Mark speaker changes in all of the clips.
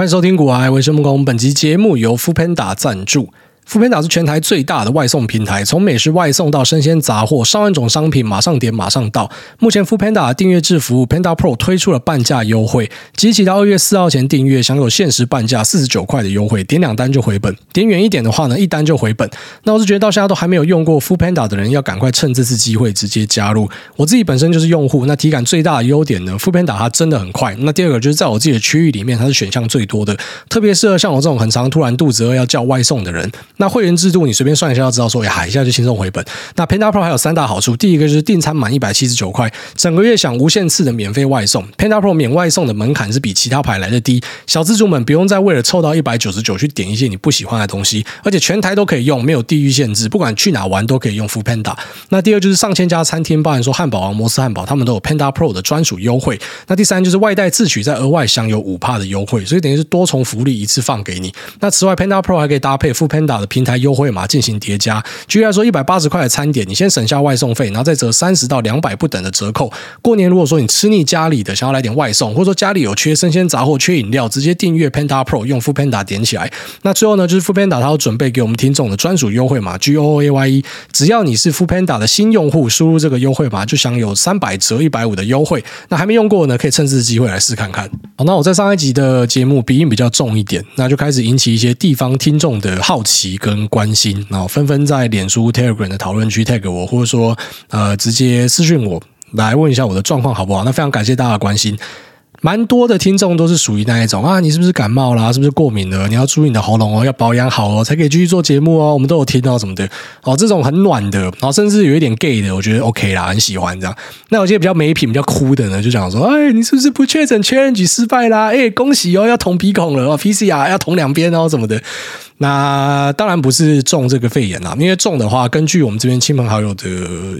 Speaker 1: 欢迎收听《古癌卫生木工》，本集节目由 Foodpanda 赞助。Foodpanda 是全台最大的外送平台，从美食外送到生鲜杂货，上万种商品马上点马上到。目前 Foodpanda 订阅制服务 Panda Pro 推出了半价优惠，即期到二月四号前订阅，享有限时半价四十九块的优惠，点两单就回本。点远一点的话呢，一单就回本。那我是觉得到现在都还没有用过 Foodpanda 的人，要赶快趁这次机会直接加入。我自己本身就是用户，那体感最大的优点呢，Foodpanda 它真的很快。那第二个就是在我自己的区域里面，它是选项最多的，特别适合像我这种很常突然肚子饿要叫外送的人。那会员制度你随便算一下就知道说，呀，一下就轻松回本。那 Panda Pro 还有三大好处，第一个就是订餐满一百七十九块，整个月享无限次的免费外送。Panda Pro 免外送的门槛是比其他牌来的低，小资主们不用再为了凑到一百九十九去点一些你不喜欢的东西，而且全台都可以用，没有地域限制，不管去哪玩都可以用 Foodpanda。那第二就是上千家餐厅，包含说汉堡王、摩斯汉堡，他们都有 Panda Pro 的专属优惠。那第三就是外带自取，再额外享有五帕的优惠，所以等于是多重福利一次放给你。那此外，Panda Pro 还可以搭配付 Panda 的平台优惠码。进行叠加，举例来说，一百八十块的餐点，你先省下外送费，然后再折三十到两百不等的折扣。过年如果说你吃腻家里的，想要来点外送，或者说家里有缺生鲜杂货、缺饮料，直接订阅 Panda Pro，用 Foodpanda 点起来。那最后呢，就是 Foodpanda 它有准备给我们听众的专属优惠码 G O O A Y E，只要你是 Foodpanda 的新用户，输入这个优惠码就享有三百折一百五的优惠。那还没用过呢，可以趁这次机会来试看看。好，那我在上一集的节目鼻音比较重一点，那就开始引起一些地方听众的好奇跟关心。然后纷纷在脸书、Telegram 的讨论区 tag 我，或者说呃直接私讯我来问一下我的状况好不好？那非常感谢大家的关心。蛮多的听众都是属于那一种啊，你是不是感冒啦？是不是过敏了？你要注意你的喉咙哦，要保养好哦，才可以继续做节目哦。我们都有听到什么的哦，这种很暖的，然后甚至有一点 gay 的，我觉得 OK 啦，很喜欢这样。那有些比较没品、比较哭的呢，就讲说，哎，你是不是不确诊，challenge 失败啦？哎，恭喜哦，要捅鼻孔了哦，PCR 要捅两边哦，什么的。那当然不是中这个肺炎啦，因为中的话，根据我们这边亲朋好友的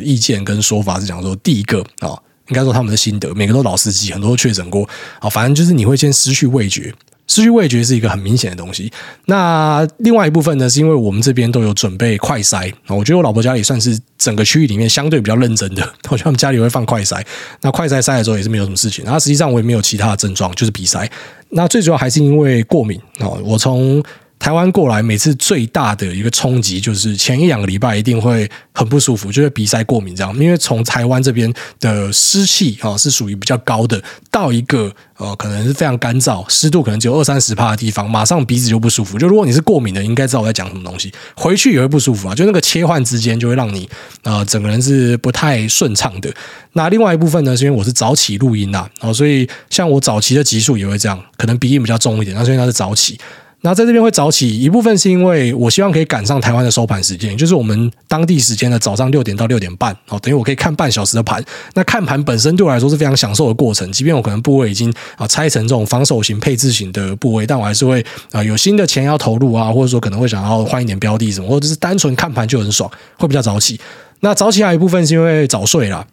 Speaker 1: 意见跟说法是讲说，第一个啊。应该说他们的心得，每个都老司机，很多都确诊过啊。反正就是你会先失去味觉，失去味觉是一个很明显的东西。那另外一部分呢，是因为我们这边都有准备快筛。我觉得我老婆家里算是整个区域里面相对比较认真的，我觉得他们家里会放快筛。那快筛筛的时候也是没有什么事情。然后实际上我也没有其他的症状，就是鼻塞。那最主要还是因为过敏啊。我从台湾过来，每次最大的一个冲击就是前一两个礼拜一定会很不舒服，就是鼻塞过敏这样。因为从台湾这边的湿气啊是属于比较高的，到一个呃可能是非常干燥，湿度可能只有二三十帕的地方，马上鼻子就不舒服。就如果你是过敏的，应该知道我在讲什么东西。回去也会不舒服啊，就那个切换之间就会让你呃整个人是不太顺畅的。那另外一部分呢，是因为我是早起录音啊，所以像我早期的集数也会这样，可能鼻音比较重一点，那所以它是早起。那在这边会早起一部分是因为我希望可以赶上台湾的收盘时间，就是我们当地时间的早上六点到六点半，哦，等于我可以看半小时的盘。那看盘本身对我来说是非常享受的过程，即便我可能部位已经啊拆成这种防守型、配置型的部位，但我还是会啊有新的钱要投入啊，或者说可能会想要换一点标的什么，或者是单纯看盘就很爽，会比较早起。那早起还有一部分是因为早睡啦。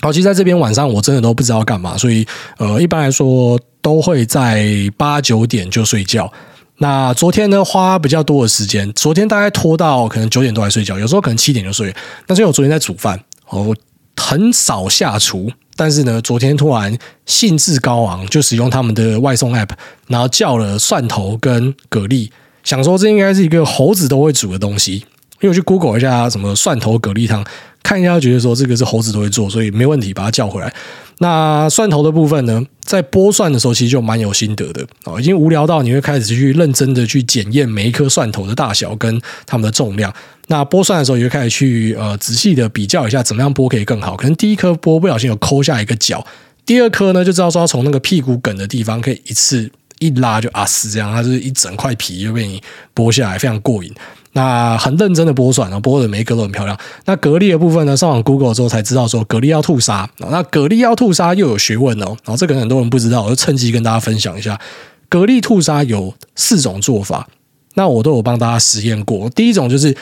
Speaker 1: 好，其实在这边晚上我真的都不知道干嘛，所以呃，一般来说都会在八九点就睡觉。那昨天呢，花比较多的时间，昨天大概拖到可能九点多才睡觉，有时候可能七点就睡。但是因为我昨天在煮饭，我很少下厨，但是呢，昨天突然兴致高昂，就使用他们的外送 app，然后叫了蒜头跟蛤蜊，想说这应该是一个猴子都会煮的东西，因为我去 Google 一下什么蒜头蛤蜊汤。看一下，觉得说这个是猴子都会做，所以没问题，把它叫回来。那蒜头的部分呢，在剥蒜的时候其实就蛮有心得的啊，已经无聊到你会开始去认真的去检验每一颗蒜头的大小跟它们的重量。那剥蒜的时候，也会开始去呃仔细的比较一下，怎么样剥可以更好。可能第一颗剥不小心有抠下一个角，第二颗呢就知道说从那个屁股梗的地方可以一次一拉就啊死这样，它就是一整块皮就被你剥下来，非常过瘾。那很认真的剥蒜，然后剥的每一个都很漂亮。那蛤蜊的部分呢，上网 Google 之后才知道说蛤蜊要吐沙。那蛤蜊要吐沙又有学问哦。然后这个很多人不知道，我就趁机跟大家分享一下。蛤蜊吐沙有四种做法，那我都有帮大家实验过。第一种就是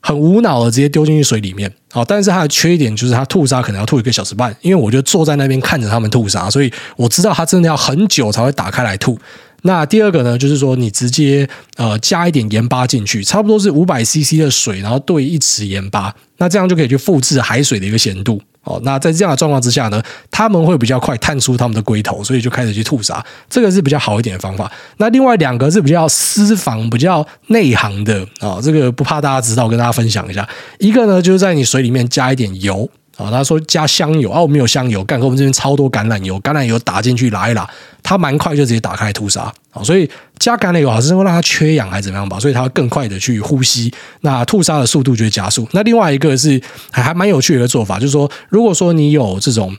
Speaker 1: 很无脑的直接丢进去水里面，好，但是它的缺点就是它吐沙可能要吐一个小时半，因为我就坐在那边看着他们吐沙，所以我知道它真的要很久才会打开来吐。那第二个呢，就是说你直接呃加一点盐巴进去，差不多是五百 CC 的水，然后兑一匙盐巴，那这样就可以去复制海水的一个咸度。哦，那在这样的状况之下呢，他们会比较快探出他们的龟头，所以就开始去吐沙，这个是比较好一点的方法。那另外两个是比较私房、比较内行的啊、这个不怕大家知道，跟大家分享一下。一个呢，就是在你水里面加一点油。啊，他说加香油啊，我们有香油，干，我们这边超多橄榄油，橄榄油打进去拉一拉，它蛮快就直接打开吐沙啊，所以加橄榄油好像是会让它缺氧还是怎么样吧，所以它会更快的去呼吸，那吐沙的速度就会加速。那另外一个是还还蛮有趣的一个做法，就是说，如果说你有这种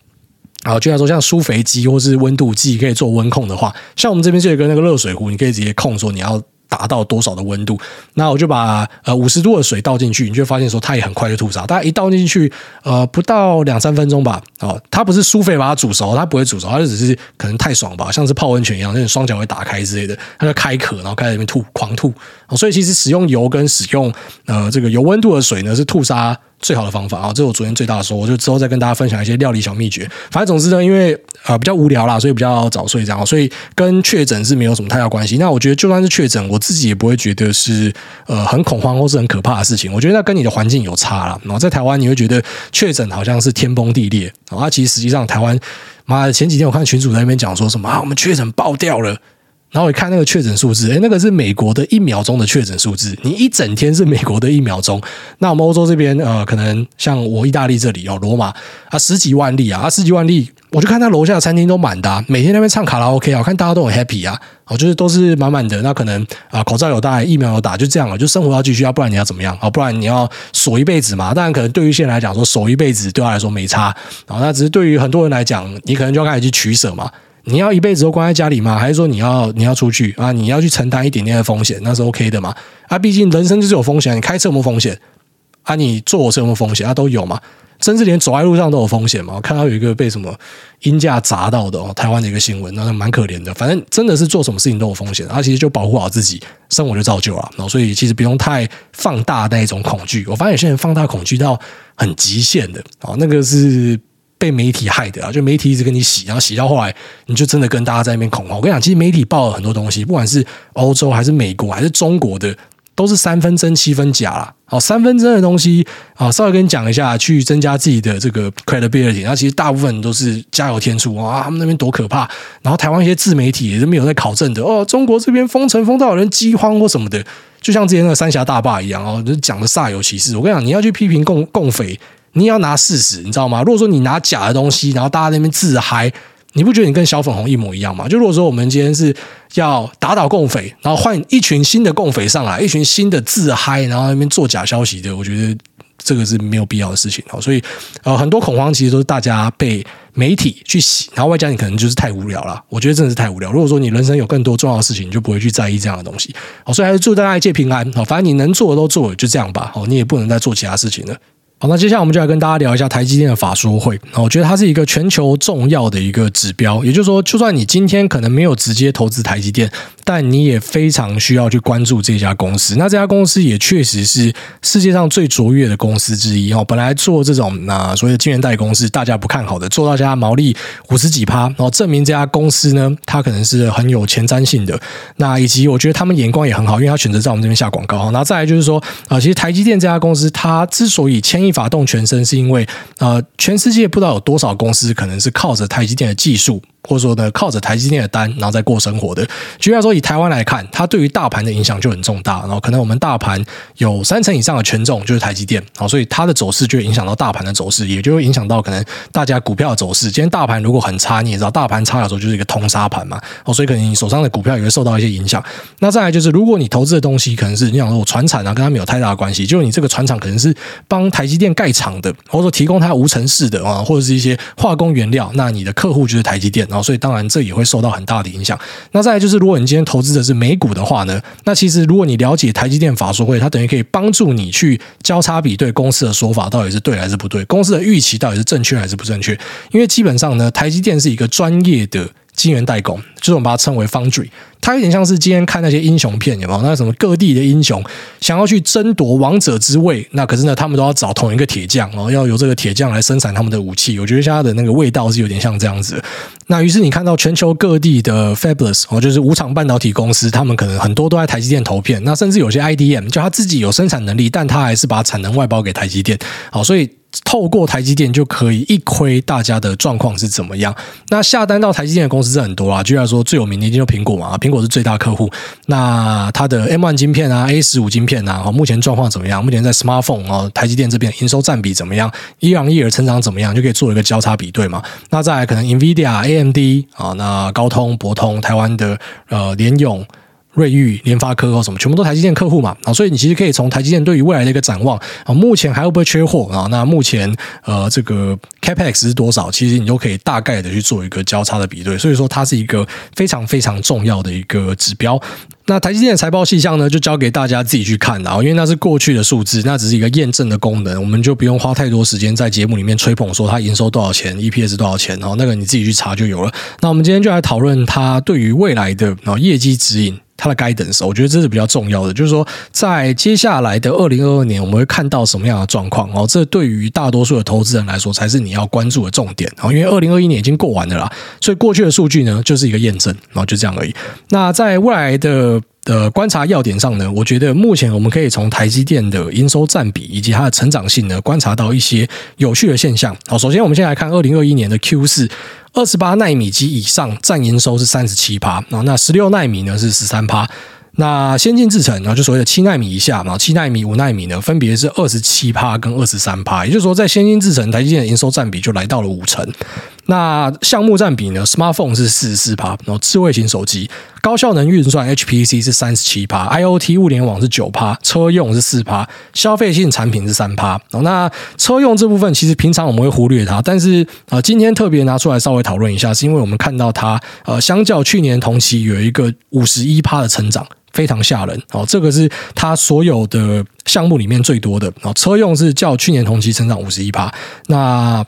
Speaker 1: 啊，就像说像舒肥机或是温度计可以做温控的话，像我们这边就有个那个热水壶，你可以直接控说你要。达到多少的温度？那我就把呃五十度的水倒进去，你就发现说它也很快就吐沙。大家一倒进去，呃，不到两三分钟吧。哦，它不是舒肥把它煮熟，它不会煮熟，它只是可能太爽吧，像是泡温泉一样，那种双脚会打开之类的，它就开壳，然后开始里面吐，狂吐。哦，所以其实使用油跟使用呃这个有温度的水呢，是吐沙最好的方法啊！这是我昨天最大的说，我就之后再跟大家分享一些料理小秘诀。反正总之呢，因为呃比较无聊啦，所以比较早睡这样，所以跟确诊是没有什么太大关系。那我觉得就算是确诊，我自己也不会觉得是呃很恐慌或是很可怕的事情。我觉得那跟你的环境有差啦。然后在台湾你会觉得确诊好像是天崩地裂啊，其实实际上台湾妈的前几天我看群主在那边讲说什么啊，我们确诊爆掉了。然后我一看那个确诊数字，诶，那个是美国的一秒钟的确诊数字。你一整天是美国的一秒钟。那我们欧洲这边，呃，可能像我意大利这里哦，罗马啊，十几万例啊，啊，十几万例，我就看他楼下的餐厅都满的，每天那边唱卡拉 OK 啊，我看大家都很 happy 啊，哦，就是都是满满的。那可能啊，口罩有戴，疫苗有打，就这样了，就生活要继续，要不然你要怎么样啊？不然你要锁一辈子嘛？当然，可能对于现在来讲说锁一辈子对他来说没差啊，那只是对于很多人来讲，你可能就要开始去取舍嘛。你要一辈子都关在家里吗？还是说你要你要出去啊？你要去承担一点点的风险，那是 OK 的嘛？啊，毕竟人生就是有风险，你开车有没有风险？啊，你坐车有没有风险？啊，都有嘛。甚至连走在路上都有风险嘛。我看到有一个被什么鹰架砸到的哦，台湾的一个新闻，那蛮可怜的。反正真的是做什么事情都有风险，啊，其实就保护好自己，生活就照旧了。然后所以其实不用太放大那一种恐惧。我发现有些人放大恐惧到很极限的哦，那个是。被媒体害的啊，就媒体一直跟你洗，然后洗到后来，你就真的跟大家在那边恐慌。我跟你讲，其实媒体报了很多东西，不管是欧洲还是美国还是中国的，都是三分真七分假啦。好，三分真的东西啊，稍微跟你讲一下，去增加自己的这个 credibility。那其实大部分都是加油添醋啊，他们那边多可怕。然后台湾一些自媒体也是没有在考证的哦，中国这边封城封到人饥荒或什么的，就像之前那个三峡大坝一样哦，就讲的煞有其事。我跟你讲，你要去批评共共匪。你要拿事实，你知道吗？如果说你拿假的东西，然后大家那边自嗨，你不觉得你跟小粉红一模一样吗？就如果说我们今天是要打倒共匪，然后换一群新的共匪上来，一群新的自嗨，然后那边做假消息的，我觉得这个是没有必要的事情。所以呃，很多恐慌其实都是大家被媒体去洗，然后外加你可能就是太无聊了。我觉得真的是太无聊。如果说你人生有更多重要的事情，你就不会去在意这样的东西。好，所以还是祝大家一切平安。好，反正你能做的都做，就这样吧。好，你也不能再做其他事情了。好，那接下来我们就来跟大家聊一下台积电的法说会。我觉得它是一个全球重要的一个指标，也就是说，就算你今天可能没有直接投资台积电，但你也非常需要去关注这家公司。那这家公司也确实是世界上最卓越的公司之一哦。本来做这种那所谓的晶圆代公司大家不看好的，做到家毛利五十几趴，然后证明这家公司呢，它可能是很有前瞻性的。那以及我觉得他们眼光也很好，因为他选择在我们这边下广告。然后再来就是说啊，其实台积电这家公司，它之所以牵一发动全身，是因为呃，全世界不知道有多少公司可能是靠着台积电的技术。或者说呢，靠着台积电的单，然后再过生活的。举例来说，以台湾来看，它对于大盘的影响就很重大。然后可能我们大盘有三成以上的权重就是台积电，好，所以它的走势就会影响到大盘的走势，也就会影响到可能大家股票的走势。今天大盘如果很差，你也知道，大盘差的时候就是一个通杀盘嘛，哦，所以可能你手上的股票也会受到一些影响。那再来就是，如果你投资的东西可能是你想说我船产啊，跟它没有太大的关系，就是你这个船厂可能是帮台积电盖厂的，或者说提供它无尘室的啊，或者是一些化工原料，那你的客户就是台积电，然后所以当然这也。会受到很大的影响。那再来就是，如果你今天投资的是美股的话呢，那其实如果你了解台积电法说会，它等于可以帮助你去交叉比对公司的说法到底是对还是不对，公司的预期到底是正确还是不正确。因为基本上呢，台积电是一个专业的。晶圆代工，就是我们把它称为 foundry，它有点像是今天看那些英雄片，有没有？那什么各地的英雄想要去争夺王者之位，那可是呢，他们都要找同一个铁匠，然后要由这个铁匠来生产他们的武器。我觉得现在的那个味道是有点像这样子。那于是你看到全球各地的 Fabulous 哦，就是无厂半导体公司，他们可能很多都在台积电投片。那甚至有些 IDM 就他自己有生产能力，但他还是把产能外包给台积电。好，所以。透过台积电就可以一窥大家的状况是怎么样。那下单到台积电的公司是很多啊，居然说最有名的一定就苹果嘛，苹果果是最大客户。那它的 M one 晶片啊，A 十五晶片啊，目前状况怎么样？目前在 Smartphone 哦，台积电这边营收占比怎么样一朗一尔成长怎么样？就可以做一个交叉比对嘛。那再来可能 NVIDIA、AMD 啊，那高通、博通、台湾的呃联咏。瑞昱、联发科或什么，全部都台积电客户嘛啊，所以你其实可以从台积电对于未来的一个展望啊，目前还会不会缺货啊？那目前呃这个 Capex 是多少？其实你都可以大概的去做一个交叉的比对，所以说它是一个非常非常重要的一个指标。那台积电的财报细项呢，就交给大家自己去看了，因为那是过去的数字，那只是一个验证的功能，我们就不用花太多时间在节目里面吹捧说它营收多少钱，EPS 多少钱哦，那个你自己去查就有了。那我们今天就来讨论它对于未来的啊业绩指引。它的 guidance，我觉得这是比较重要的，就是说，在接下来的二零二二年，我们会看到什么样的状况哦？这对于大多数的投资人来说，才是你要关注的重点哦。因为二零二一年已经过完了啦，所以过去的数据呢，就是一个验证，然后就这样而已。那在未来的的观察要点上呢，我觉得目前我们可以从台积电的营收占比以及它的成长性呢，观察到一些有趣的现象。好，首先我们先来看二零二一年的 Q 四。二十八纳米及以上占营收是三十七趴，那十六纳米呢是十三趴，那先进制程然后就所谓的七纳米以下嘛，七纳米、五纳米呢分别是二十七趴跟二十三趴，也就是说在先进制程台积电的营收占比就来到了五成。那项目占比呢？Smartphone 是四十四趴，然后智慧型手机、高效能运算 HPC 是三十七趴，IoT 物联网是九趴，车用是四趴，消费性产品是三趴。那车用这部分其实平常我们会忽略它，但是呃今天特别拿出来稍微讨论一下，是因为我们看到它呃相较去年同期有一个五十一趴的成长，非常吓人哦。这个是它所有的项目里面最多的哦，车用是较去年同期成长五十一趴，那。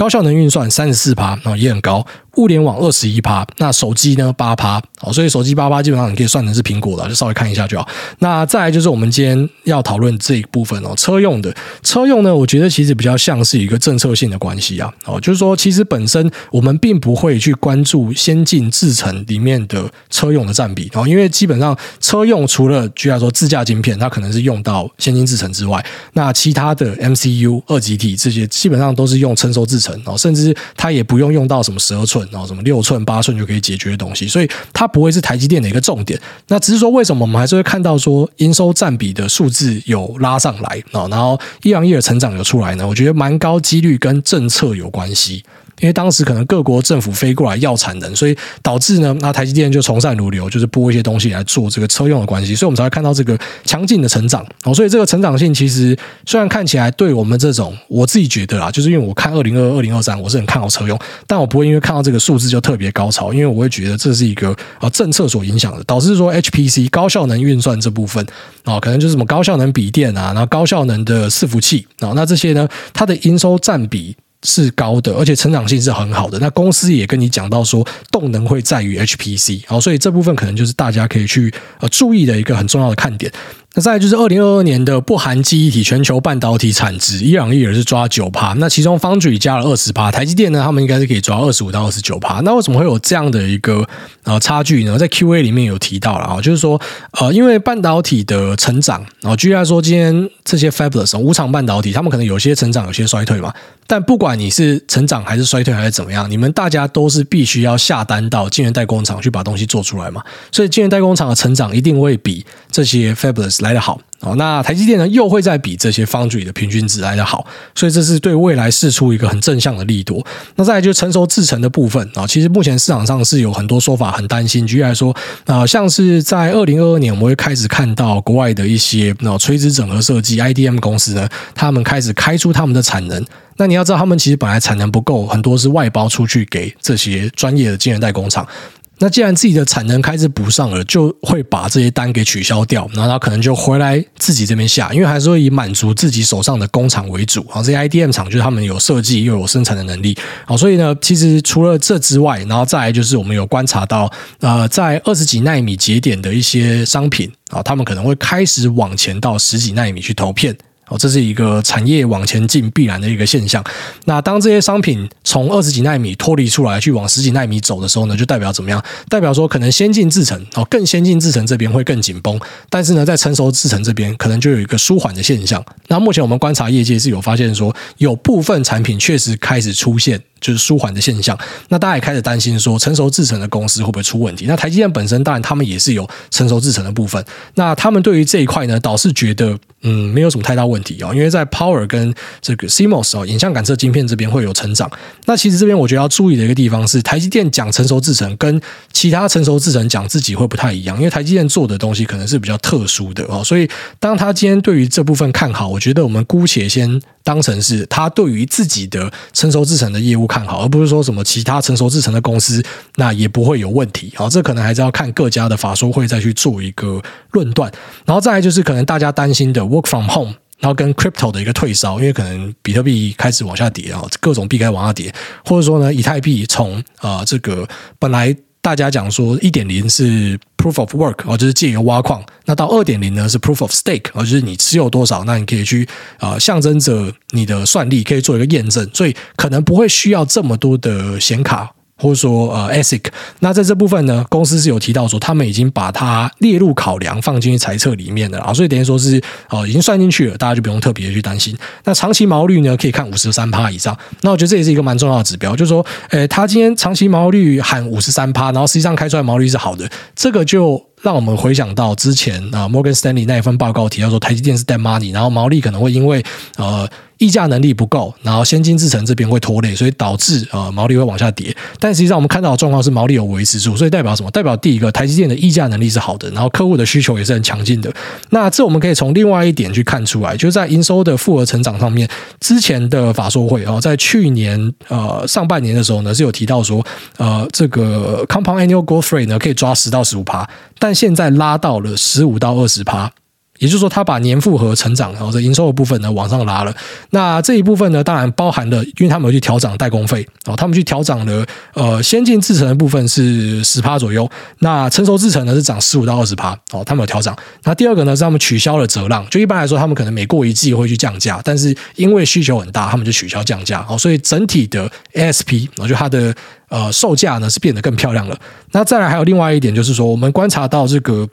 Speaker 1: 高效能运算三十四趴，那也很高。物联网二十一趴，那手机呢八趴，好，所以手机八趴基本上你可以算成是苹果的，就稍微看一下就好。那再来就是我们今天要讨论这一部分哦，车用的车用呢，我觉得其实比较像是一个政策性的关系啊，哦，就是说其实本身我们并不会去关注先进制程里面的车用的占比哦，因为基本上车用除了举例说自驾晶片，它可能是用到先进制程之外，那其他的 MCU 二极体这些基本上都是用成熟制程哦，甚至它也不用用到什么十二寸。然后什么六寸、八寸就可以解决的东西，所以它不会是台积电的一个重点。那只是说，为什么我们还是会看到说营收占比的数字有拉上来啊？然后一行业的成长有出来呢？我觉得蛮高几率跟政策有关系。因为当时可能各国政府飞过来要产能，所以导致呢，那台积电就从善如流，就是拨一些东西来做这个车用的关系，所以我们才会看到这个强劲的成长哦。所以这个成长性其实虽然看起来对我们这种，我自己觉得啦，就是因为我看二零二二、零二三，我是很看好车用，但我不会因为看到这个数字就特别高潮，因为我会觉得这是一个啊政策所影响的，导致说 HPC 高效能运算这部分啊，可能就是什么高效能笔电啊，然后高效能的伺服器啊，那这些呢，它的营收占比。是高的，而且成长性是很好的。那公司也跟你讲到说，动能会在于 HPC，好，所以这部分可能就是大家可以去呃注意的一个很重要的看点。那再来就是二零二二年的不含记忆体全球半导体产值，伊朗依然是抓九趴，那其中 Foundry 加了二十趴，台积电呢，他们应该是可以抓二十五到二十九趴。那为什么会有这样的一个呃差距呢？在 Q&A 里面有提到了啊，就是说呃，因为半导体的成长，然后举例来说，今天这些 Fabulous 无厂半导体，他们可能有些成长，有些衰退嘛。但不管你是成长还是衰退还是怎么样，你们大家都是必须要下单到晶圆代工厂去把东西做出来嘛。所以晶圆代工厂的成长一定会比这些 Fabulous 来来得好哦，那台积电呢，又会再比这些 Foundry 的平均值来得好，所以这是对未来释出一个很正向的利多。那再来就成熟制程的部分啊，其实目前市场上是有很多说法，很担心。举例来说啊，像是在二零二二年，我们会开始看到国外的一些那垂直整合设计 IDM 公司呢，他们开始开出他们的产能。那你要知道，他们其实本来产能不够，很多是外包出去给这些专业的晶圆代工厂。那既然自己的产能开始补上了，就会把这些单给取消掉，然后他可能就回来自己这边下，因为还是会以满足自己手上的工厂为主啊。这些 IDM 厂就是他们有设计又有生产的能力，好，所以呢，其实除了这之外，然后再来就是我们有观察到，呃，在二十几纳米节点的一些商品啊，他们可能会开始往前到十几纳米去投片。哦，这是一个产业往前进必然的一个现象。那当这些商品从二十几纳米脱离出来，去往十几纳米走的时候呢，就代表怎么样？代表说可能先进制程哦，更先进制程这边会更紧绷，但是呢，在成熟制程这边可能就有一个舒缓的现象。那目前我们观察业界是有发现说，有部分产品确实开始出现。就是舒缓的现象，那大家也开始担心说，成熟制程的公司会不会出问题？那台积电本身当然他们也是有成熟制程的部分，那他们对于这一块呢，倒是觉得嗯没有什么太大问题哦，因为在 Power 跟这个 CMOS 哦影像感测晶片这边会有成长。那其实这边我觉得要注意的一个地方是，台积电讲成熟制程跟其他成熟制程讲自己会不太一样，因为台积电做的东西可能是比较特殊的哦，所以当他今天对于这部分看好，我觉得我们姑且先当成是他对于自己的成熟制成的业务看好，而不是说什么其他成熟制成的公司那也不会有问题好。这可能还是要看各家的法说会再去做一个论断。然后再来就是可能大家担心的 work from home，然后跟 crypto 的一个退烧，因为可能比特币开始往下跌啊，各种币该往下跌，或者说呢，以太币从啊这个本来。大家讲说一点零是 proof of work 哦，就是借由挖矿。那到二点零呢是 proof of stake 哦，就是你持有多少，那你可以去啊象征着你的算力，可以做一个验证。所以可能不会需要这么多的显卡。或者说呃，ASIC，那在这部分呢，公司是有提到说，他们已经把它列入考量，放进去财测里面的啊，所以等于说是呃，已经算进去了，大家就不用特别去担心。那长期毛率呢，可以看五十三趴以上，那我觉得这也是一个蛮重要的指标，就是说，诶，他今天长期毛率喊五十三趴，然后实际上开出来毛率是好的，这个就让我们回想到之前啊，摩根斯坦利那一份报告提到说，台积电是 dead money，然后毛利可能会因为呃。溢价能力不够，然后先进制程这边会拖累，所以导致啊、呃、毛利会往下跌。但实际上我们看到的状况是毛利有维持住，所以代表什么？代表第一个，台积电的溢价能力是好的，然后客户的需求也是很强劲的。那这我们可以从另外一点去看出来，就是在营收的复合成长上面，之前的法说会啊，在去年呃上半年的时候呢，是有提到说呃这个 compound annual growth rate 呢可以抓十到十五趴，但现在拉到了十五到二十趴。也就是说，他把年复合成长，然后这营收的部分呢往上拉了。那这一部分呢，当然包含了，因为他们有去调涨代工费哦，他们去调涨了呃先进制程的部分是十趴左右，那成熟制程呢是涨十五到二十趴哦，他们有调涨。那第二个呢是他们取消了折让，就一般来说他们可能每过一季会去降价，但是因为需求很大，他们就取消降价哦，所以整体的 ASP，我觉得它的呃售价呢是变得更漂亮了。那再来还有另外一点就是说，我们观察到这个。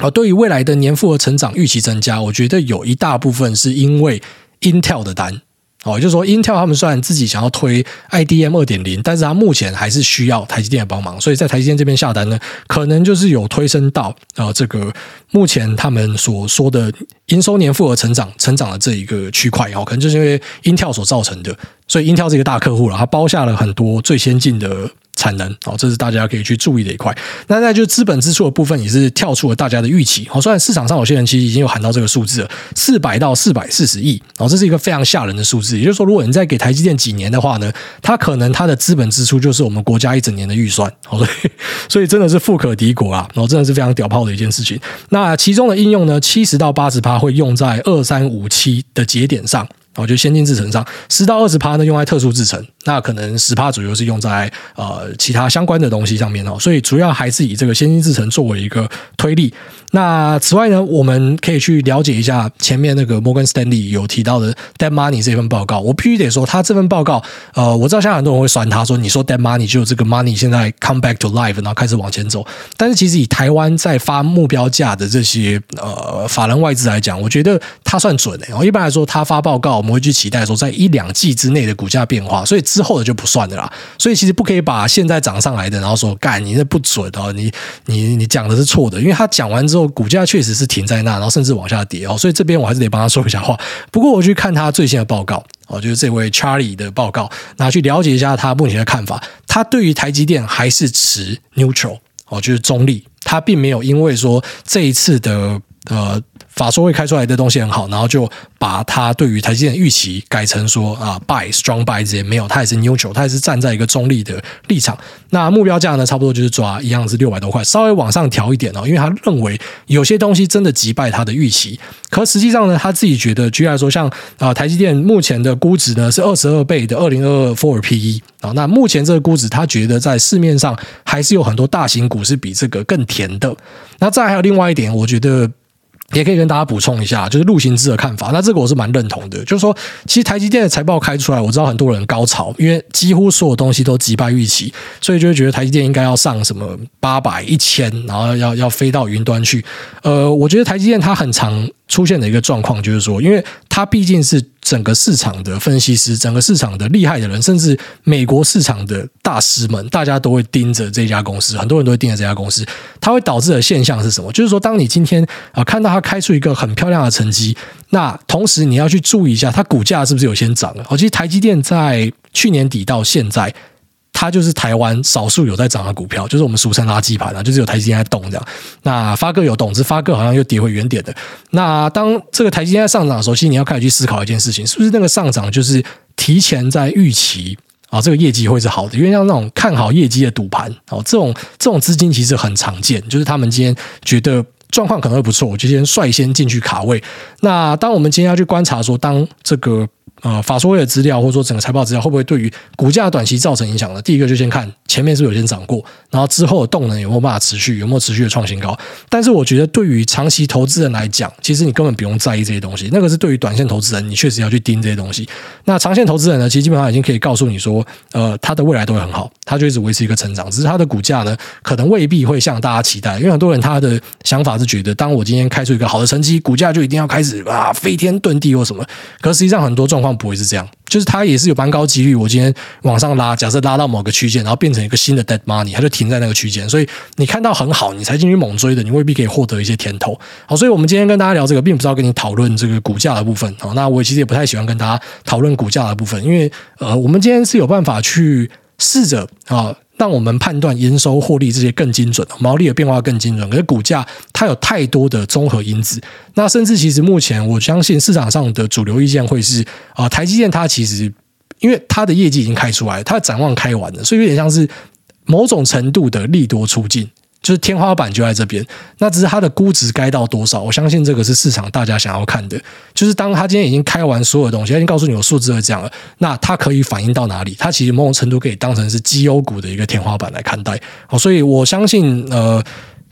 Speaker 1: 啊，对于未来的年复合成长预期增加，我觉得有一大部分是因为 Intel 的单。哦，也就是说，Intel 他们虽然自己想要推 IDM 二点零，但是他目前还是需要台积电的帮忙，所以在台积电这边下单呢，可能就是有推升到呃这个目前他们所说的营收年复合成长成长的这一个区块哦，可能就是因为 Intel 所造成的，所以 Intel 是一个大客户了，它包下了很多最先进的。产能哦，这是大家可以去注意的一块。那在就资本支出的部分，也是跳出了大家的预期。哦，虽然市场上有些人其实已经有喊到这个数字了，四百到四百四十亿哦，这是一个非常吓人的数字。也就是说，如果你再给台积电几年的话呢，它可能它的资本支出就是我们国家一整年的预算。哦，所以所以真的是富可敌国啊！然后，真的是非常屌炮的一件事情。那其中的应用呢，七十到八十趴会用在二三五七的节点上。我觉得先进制程上十到二十趴呢，用在特殊制程，那可能十趴左右是用在呃其他相关的东西上面哦，所以主要还是以这个先进制程作为一个推力。那此外呢，我们可以去了解一下前面那个摩根斯坦利有提到的 Dead Money 这份报告。我必须得说，他这份报告，呃，我知道现在很多人会酸他说，你说 Dead Money 就这个 Money 现在 come back to life，然后开始往前走。但是其实以台湾在发目标价的这些呃法人外资来讲，我觉得他算准的。哦，一般来说，他发报告，我们会去期待说，在一两季之内的股价变化，所以之后的就不算的啦。所以其实不可以把现在涨上来的，然后说干你那不准哦，你你你讲的是错的，因为他讲完之后。股价确实是停在那，然后甚至往下跌哦，所以这边我还是得帮他说一下话。不过我去看他最新的报告哦，就是这位 Charlie 的报告，拿去了解一下他目前的看法。他对于台积电还是持 neutral 哦，就是中立，他并没有因为说这一次的呃。法说会开出来的东西很好，然后就把他对于台积电的预期改成说啊，buy strong buy 这些没有，他也是 neutral，他也是站在一个中立的立场。那目标价呢，差不多就是抓一样是六百多块，稍微往上调一点哦，因为他认为有些东西真的击败他的预期。可实际上呢，他自己觉得，举例来说，像啊台积电目前的估值呢是二十二倍的二零二二 forward PE 啊，那目前这个估值，他觉得在市面上还是有很多大型股是比这个更甜的。那再还有另外一点，我觉得。也可以跟大家补充一下，就是陆行之的看法。那这个我是蛮认同的，就是说，其实台积电的财报开出来，我知道很多人高潮，因为几乎所有东西都击败预期，所以就会觉得台积电应该要上什么八百、一千，然后要要飞到云端去。呃，我觉得台积电它很常出现的一个状况，就是说，因为它毕竟是。整个市场的分析师，整个市场的厉害的人，甚至美国市场的大师们，大家都会盯着这家公司，很多人都会盯着这家公司。它会导致的现象是什么？就是说，当你今天啊看到它开出一个很漂亮的成绩，那同时你要去注意一下，它股价是不是有先涨了？哦，其实台积电在去年底到现在。它就是台湾少数有在涨的股票，就是我们俗称垃圾盘啊，就是有台积电在动这样。那发哥有动，只是发哥好像又跌回原点的。那当这个台积电在上涨的时候，其实你要开始去思考一件事情，是不是那个上涨就是提前在预期啊，这个业绩会是好的？因为像那种看好业绩的赌盘哦，这种这种资金其实很常见，就是他们今天觉得状况可能会不错，我就先率先进去卡位。那当我们今天要去观察说，当这个。呃，法说会的资料或者说整个财报资料会不会对于股价短期造成影响呢？第一个就先看前面是不是有先涨过，然后之后的动能有没有办法持续，有没有持续的创新高。但是我觉得对于长期投资人来讲，其实你根本不用在意这些东西，那个是对于短线投资人，你确实要去盯这些东西。那长线投资人呢，其实基本上已经可以告诉你说，呃，它的未来都会很好，它就一直维持一个成长，只是它的股价呢，可能未必会像大家期待，因为很多人他的想法是觉得，当我今天开出一个好的成绩，股价就一定要开始啊飞天遁地或什么，可实际上很多状况。不会是这样，就是它也是有蛮高几率。我今天往上拉，假设拉到某个区间，然后变成一个新的 dead money，它就停在那个区间。所以你看到很好，你才进去猛追的，你未必可以获得一些甜头。好，所以我们今天跟大家聊这个，并不是要跟你讨论这个股价的部分。好，那我其实也不太喜欢跟大家讨论股价的部分，因为呃，我们今天是有办法去试着啊。让我们判断营收、获利这些更精准，毛利的变化更精准。可是股价它有太多的综合因子，那甚至其实目前我相信市场上的主流意见会是啊，台积电它其实因为它的业绩已经开出来，它的展望开完了，所以有点像是某种程度的利多出尽。就是天花板就在这边，那只是它的估值该到多少？我相信这个是市场大家想要看的。就是当它今天已经开完所有的东西，它已经告诉你有数字会这样了，那它可以反映到哪里？它其实某种程度可以当成是绩优股的一个天花板来看待。好，所以我相信，呃。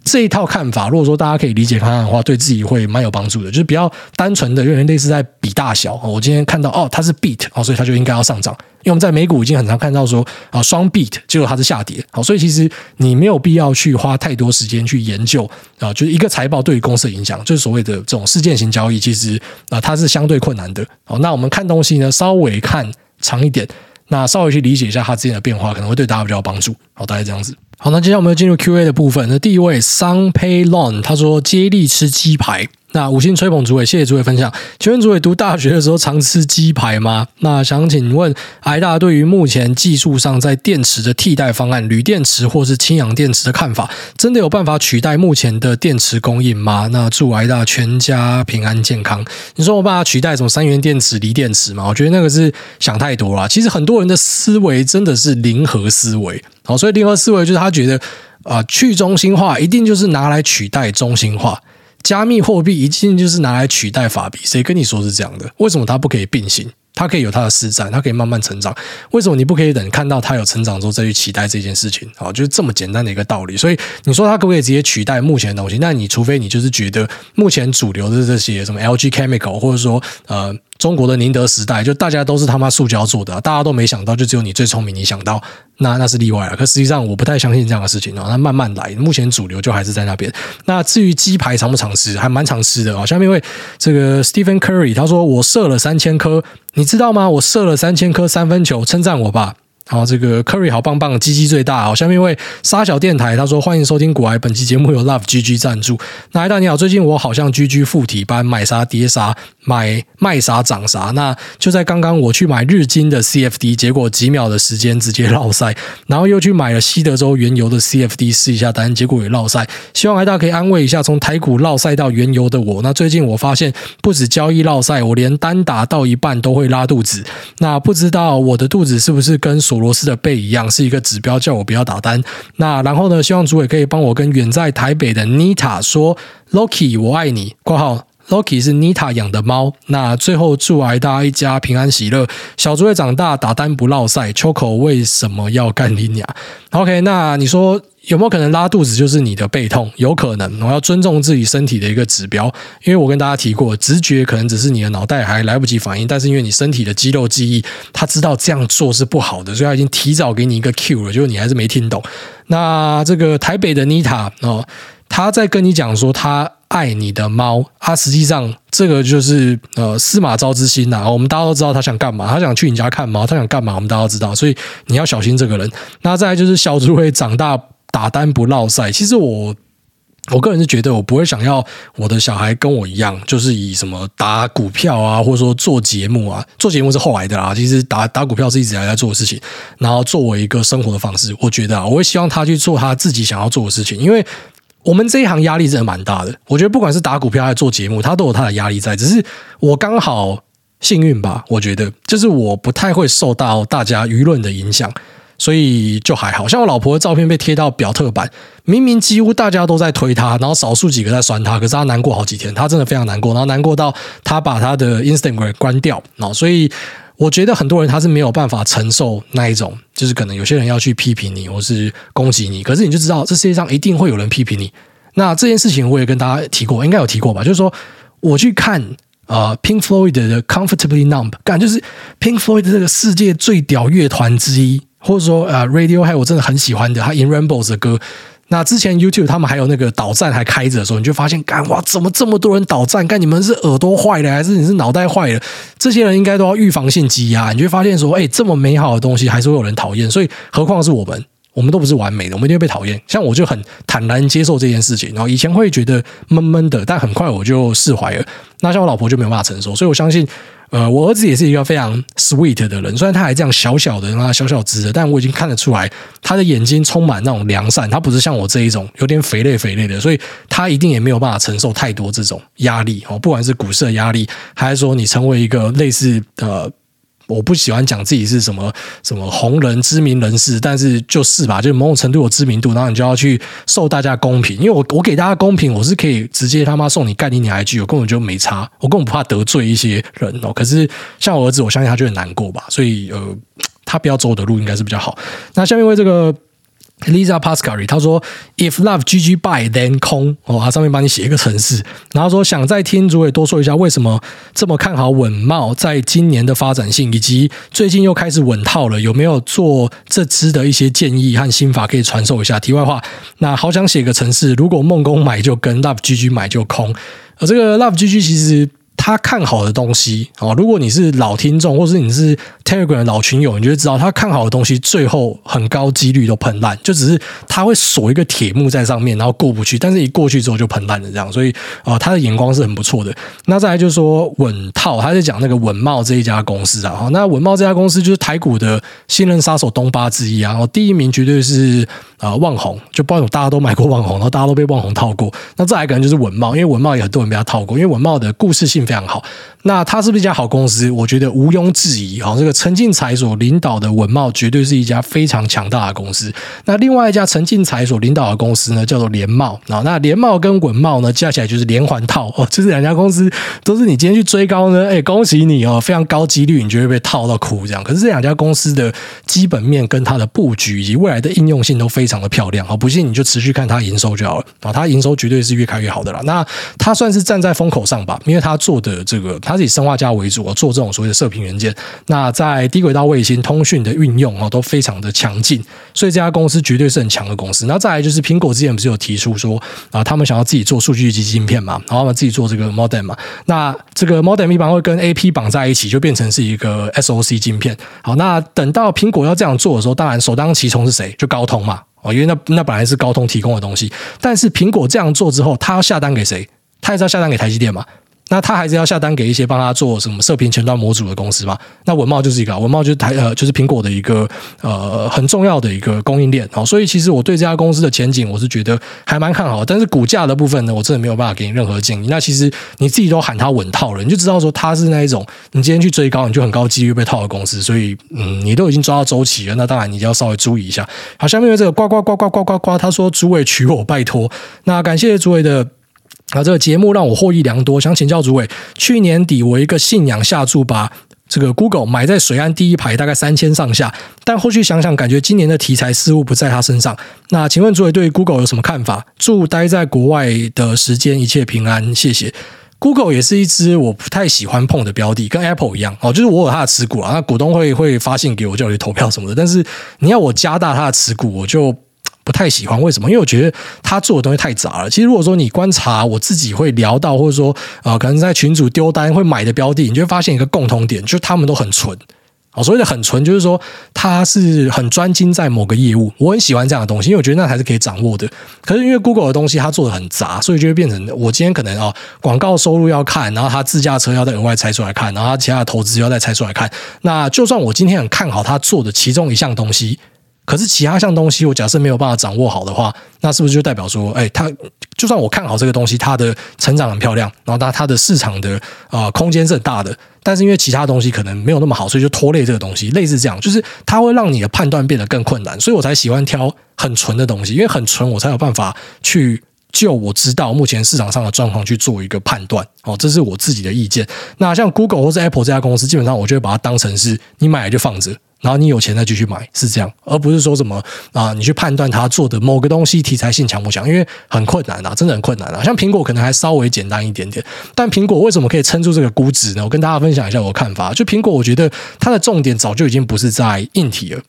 Speaker 1: 这一套看法，如果说大家可以理解看看的话，对自己会蛮有帮助的。就是比较单纯的，有点类似在比大小。我今天看到哦，它是 beat 哦，所以它就应该要上涨。因为我们在美股已经很常看到说啊，双 beat 结果它是下跌。好，所以其实你没有必要去花太多时间去研究啊，就是一个财报对于公司的影响，就是所谓的这种事件型交易，其实啊它是相对困难的。好，那我们看东西呢，稍微看长一点，那稍微去理解一下它之间的变化，可能会对大家比较有帮助。好，大概这样子。好，那接下来我们要进入 Q&A 的部分。那第一位 Sun Pay Long 他说接力吃鸡排。那五星吹捧主委，谢谢主委分享。请问主委读大学的时候常吃鸡排吗？那想请问癌大对于目前技术上在电池的替代方案，铝电池或是氢氧电池的看法，真的有办法取代目前的电池供应吗？那祝癌大全家平安健康。你说我办法取代什么三元电池、锂电池吗？我觉得那个是想太多了。其实很多人的思维真的是零和思维。好，所以零和思维就是他觉得啊、去中心化一定就是拿来取代中心化。加密货币一进就是拿来取代法币，谁跟你说是这样的？为什么它不可以并行？它可以有它的施展，它可以慢慢成长。为什么你不可以等看到它有成长之后再去期待这件事情？好，就是这么简单的一个道理。所以你说它可不可以直接取代目前的东西？那你除非你就是觉得目前主流的这些什么 LG Chemical，或者说呃。中国的宁德时代，就大家都是他妈塑胶做的，大家都没想到，就只有你最聪明，你想到，那那是例外了。可实际上，我不太相信这样的事情哦。那慢慢来，目前主流就还是在那边。那至于鸡排常不常吃，还蛮常吃的啊。下面一位这个 Stephen Curry 他说：“我射了三千颗，你知道吗？我射了三千颗三分球，称赞我吧。”好，这个 Curry 好棒棒，鸡鸡最大。好，下面一位沙小电台他说：“欢迎收听古爱，本期节目由 Love GG 赞助。那艾大你好，最近我好像 GG 附体般买啥跌啥，买卖啥涨啥。那就在刚刚我去买日经的 CFD，结果几秒的时间直接落塞，然后又去买了西德州原油的 CFD 试一下单，结果也落塞。希望癌大可以安慰一下从台股落塞到原油的我。那最近我发现不止交易落塞，我连单打到一半都会拉肚子。那不知道我的肚子是不是跟索罗斯的背一样是一个指标，叫我不要打单。那然后呢，希望主委可以帮我跟远在台北的 Nita 说，Loki 我爱你。括号 Loki 是 Nita 养的猫。那最后祝大家一家平安喜乐。小主委长大打单不落赛，Choco 为什么要干你娘？OK，那你说。有没有可能拉肚子就是你的背痛？有可能，我要尊重自己身体的一个指标。因为我跟大家提过，直觉可能只是你的脑袋还来不及反应，但是因为你身体的肌肉记忆，他知道这样做是不好的，所以他已经提早给你一个 Q 了，结果你还是没听懂。那这个台北的妮塔哦，他在跟你讲说他爱你的猫，他实际上这个就是呃司马昭之心呐。我们大家都知道他想干嘛，他想去你家看猫，他想干嘛，我们大家都知道，所以你要小心这个人。那再就是小猪会长大。打单不落赛，其实我我个人是觉得，我不会想要我的小孩跟我一样，就是以什么打股票啊，或者说做节目啊，做节目是后来的啦。其实打打股票是一直以来在做的事情，然后作为一个生活的方式，我觉得，我会希望他去做他自己想要做的事情，因为我们这一行压力真的蛮大的。我觉得不管是打股票还是做节目，他都有他的压力在。只是我刚好幸运吧，我觉得就是我不太会受到大家舆论的影响。所以就还好，像我老婆的照片被贴到表特版，明明几乎大家都在推她，然后少数几个在酸她，可是她难过好几天，她真的非常难过，然后难过到她把她的 Instagram 关掉。所以我觉得很多人他是没有办法承受那一种，就是可能有些人要去批评你，或是攻击你，可是你就知道这世界上一定会有人批评你。那这件事情我也跟大家提过，应该有提过吧？就是说我去看呃 Pink Floyd 的 Comfortably Numb，感觉就是 Pink Floyd 这个世界最屌乐团之一。或者说，呃，Radiohead 我真的很喜欢的，他 In Rainbows 的歌。那之前 YouTube 他们还有那个导站还开着的时候，你就发现，干哇，怎么这么多人导站？干你们是耳朵坏了，还是你是脑袋坏了？这些人应该都要预防性积压。你就发现说，哎，这么美好的东西还是会有人讨厌。所以，何况是我们，我们都不是完美的，我们一定会被讨厌。像我就很坦然接受这件事情，然后以前会觉得闷闷的，但很快我就释怀了。那像我老婆就没有办法承受，所以我相信。呃，我儿子也是一个非常 sweet 的人，虽然他还这样小小的，那小小只的，但我已经看得出来，他的眼睛充满那种良善，他不是像我这一种有点肥累肥累的，所以他一定也没有办法承受太多这种压力哦，不管是股市的压力，还是说你成为一个类似呃。我不喜欢讲自己是什么什么红人、知名人士，但是就是吧，就某种程度有知名度，然后你就要去受大家公平。因为我我给大家公平，我是可以直接他妈送你盖你娘一句，我根本就没差，我根本不怕得罪一些人哦。可是像我儿子，我相信他就很难过吧，所以呃，他不要走我的路应该是比较好。那下面为这个。Lisa Pascari，他说：“If love GG buy then 空哦，他上面帮你写一个程式，然后说想再听主委多说一下为什么这么看好稳懋在今年的发展性，以及最近又开始稳套了，有没有做这支的一些建议和心法可以传授一下？题外话，那好想写个程式，如果梦工买就跟 love GG 买就空，而这个 love GG 其实。”他看好的东西哦，如果你是老听众，或是你是 Telegram 的老群友，你就会知道他看好的东西最后很高几率都喷烂，就只是他会锁一个铁幕在上面，然后过不去，但是一过去之后就喷烂了这样。所以啊、他的眼光是很不错的。那再来就是说稳套，他在讲那个稳懋这一家公司啊，那稳懋这家公司就是台股的新人杀手东巴之一啊，然后第一名绝对是。啊、呃，旺宏就包括大家都买过旺宏，然后大家都被旺宏套过。那再来可能就是稳懋，因为稳懋也很多人被他套过，因为稳懋的故事性非常好。那它是不是一家好公司？我觉得毋庸置疑。哈，这个陈进财所领导的稳茂绝对是一家非常强大的公司。那另外一家陈进财所领导的公司呢，叫做联茂啊。那联茂跟稳茂呢，加起来就是连环套哦。就是两家公司都是你今天去追高呢，哎，恭喜你哦，非常高几率你就会被套到哭这样。可是这两家公司的基本面跟它的布局以及未来的应用性都非常。的漂亮，好，不信你就持续看它营收就好了啊，它营收绝对是越开越好的啦。那它算是站在风口上吧，因为它做的这个，它是以砷化镓为主，做这种所谓的射频元件。那在低轨道卫星通讯的运用啊，都非常的强劲，所以这家公司绝对是很强的公司。那再来就是苹果之前不是有提出说啊，他们想要自己做数据机晶片嘛，然后他们自己做这个 modem 嘛。那这个 modem 一般会跟 AP 绑在一起，就变成是一个 SOC 晶片。好，那等到苹果要这样做的时候，当然首当其冲是谁？就高通嘛。哦，因为那那本来是高通提供的东西，但是苹果这样做之后，他要下单给谁？他也是要下单给台积电嘛？那他还是要下单给一些帮他做什么射频前端模组的公司嘛？那文茂就是一个，文茂就是台呃，就是苹果的一个呃很重要的一个供应链。好，所以其实我对这家公司的前景我是觉得还蛮看好，但是股价的部分呢，我真的没有办法给你任何建议。那其实你自己都喊它稳套了，你就知道说它是那一种，你今天去追高，你就很高几率被套的公司。所以嗯，你都已经抓到周期了，那当然你就要稍微注意一下。好，下面这个呱呱呱呱呱呱呱，他说主委娶我，拜托。那感谢主委的。啊，这个节目让我获益良多，想请教主委，去年底我一个信仰下注把这个 Google 买在水岸第一排，大概三千上下。但后续想想，感觉今年的题材似乎不在他身上。那请问诸位对 Google 有什么看法？祝待在国外的时间一切平安，谢谢。Google 也是一支我不太喜欢碰的标的，跟 Apple 一样哦，就是我有它的持股啊，那股东会会发信给我，叫我去投票什么的。但是你要我加大它的持股，我就。不太喜欢，为什么？因为我觉得他做的东西太杂了。其实如果说你观察我自己会聊到，或者说啊、可能在群组丢单会买的标的，你就会发现一个共同点，就是他们都很纯。哦，所谓的很纯，就是说他是很专精在某个业务。我很喜欢这样的东西，因为我觉得那才是可以掌握的。可是因为 Google 的东西它做的很杂，所以就会变成我今天可能啊、哦，广告收入要看，然后他自驾车要再额外拆出来看，然后他其他的投资要再拆出来看。那就算我今天很看好他做的其中一项东西。可是其他项东西，我假设没有办法掌握好的话，那是不是就代表说，哎，它就算我看好这个东西，它的成长很漂亮，然后它它的市场的啊、呃、空间是很大的，但是因为其他东西可能没有那么好，所以就拖累这个东西，类似这样，就是它会让你的判断变得更困难，所以我才喜欢挑很纯的东西，因为很纯，我才有办法去就我知道目前市场上的状况去做一个判断。哦，这是我自己的意见。那像 Google 或是 Apple 这家公司，基本上我就会把它当成是你买来就放着。然后你有钱再继续买，是这样，而不是说什么啊，你去判断他做的某个东西题材性强不强，因为很困难啊，真的很困难啊。像苹果可能还稍微简单一点点，但苹果为什么可以撑住这个估值呢？我跟大家分享一下我的看法。就苹果，我觉得它的重点早就已经不是在硬体了。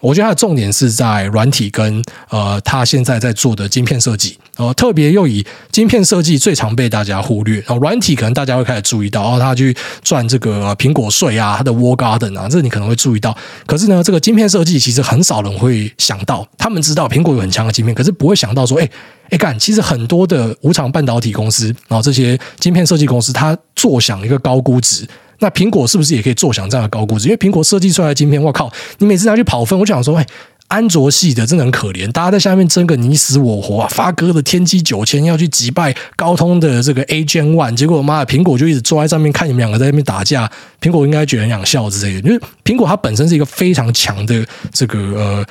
Speaker 1: 我觉得它的重点是在软体跟呃，它现在在做的晶片设计，呃，特别又以晶片设计最常被大家忽略，然后软体可能大家会开始注意到，哦，它去赚这个苹果税啊，它的 Wall Garden 啊，这你可能会注意到。可是呢，这个晶片设计其实很少人会想到，他们知道苹果有很强的晶片，可是不会想到说，哎哎干，其实很多的无厂半导体公司，然后这些晶片设计公司，它坐享一个高估值。那苹果是不是也可以坐享这样的高估值？因为苹果设计出来的晶片，我靠，你每次拿去跑分，我就想说，哎，安卓系的真的很可怜，大家在下面争个你死我活啊！发哥的天玑九千要去击败高通的这个 A Gen One，结果妈的，苹果就一直坐在上面看你们两个在那边打架，苹果应该觉得很想笑之类的。因为苹果它本身是一个非常强的这个呃。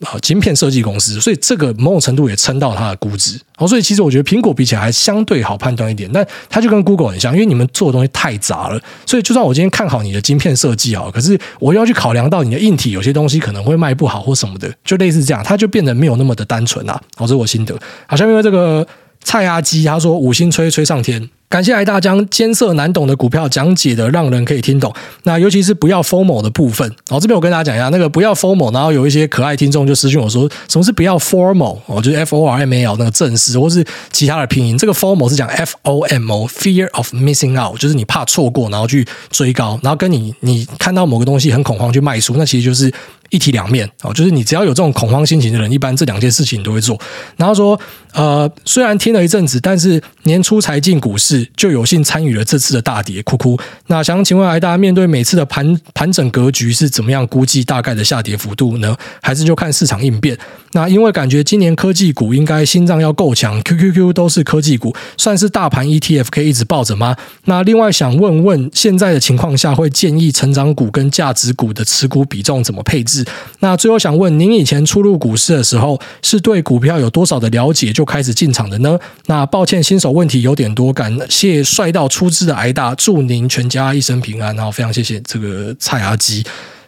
Speaker 1: 啊，晶片设计公司，所以这个某种程度也撑到它的估值。哦，所以其实我觉得苹果比起来还相对好判断一点，但它就跟 Google 很像，因为你们做的东西太杂了，所以就算我今天看好你的晶片设计啊，可是我又要去考量到你的硬体，有些东西可能会卖不好或什么的，就类似这样，它就变得没有那么的单纯啊。好，这是我心得。好，下面这个蔡阿基他说五星吹吹上天。感谢来大将艰涩难懂的股票讲解的让人可以听懂，那尤其是不要 formal 的部分。哦这边我跟大家讲一下，那个不要 formal，然后有一些可爱听众就私讯我说，什么是不要 formal？哦，就是 F O R M A L 那个正式，或是其他的拼音。这个 formal 是讲 F O M O，Fear of Missing Out，就是你怕错过，然后去追高，然后跟你你看到某个东西很恐慌去卖出，那其实就是。一体两面哦，就是你只要有这种恐慌心情的人，一般这两件事情你都会做。然后说，呃，虽然听了一阵子，但是年初才进股市，就有幸参与了这次的大跌，哭哭。那想请问，来大家面对每次的盘盘整格局是怎么样估计大概的下跌幅度呢？还是就看市场应变？那因为感觉今年科技股应该心脏要够强，QQQ 都是科技股，算是大盘 ETF 可以一直抱着吗？那另外想问问，现在的情况下会建议成长股跟价值股的持股比重怎么配置？那最后想问您，以前初入股市的时候，是对股票有多少的了解就开始进场的呢？那抱歉，新手问题有点多，感谢帅到出资的挨大，祝您全家一生平安。然后非常谢谢这个蔡阿基。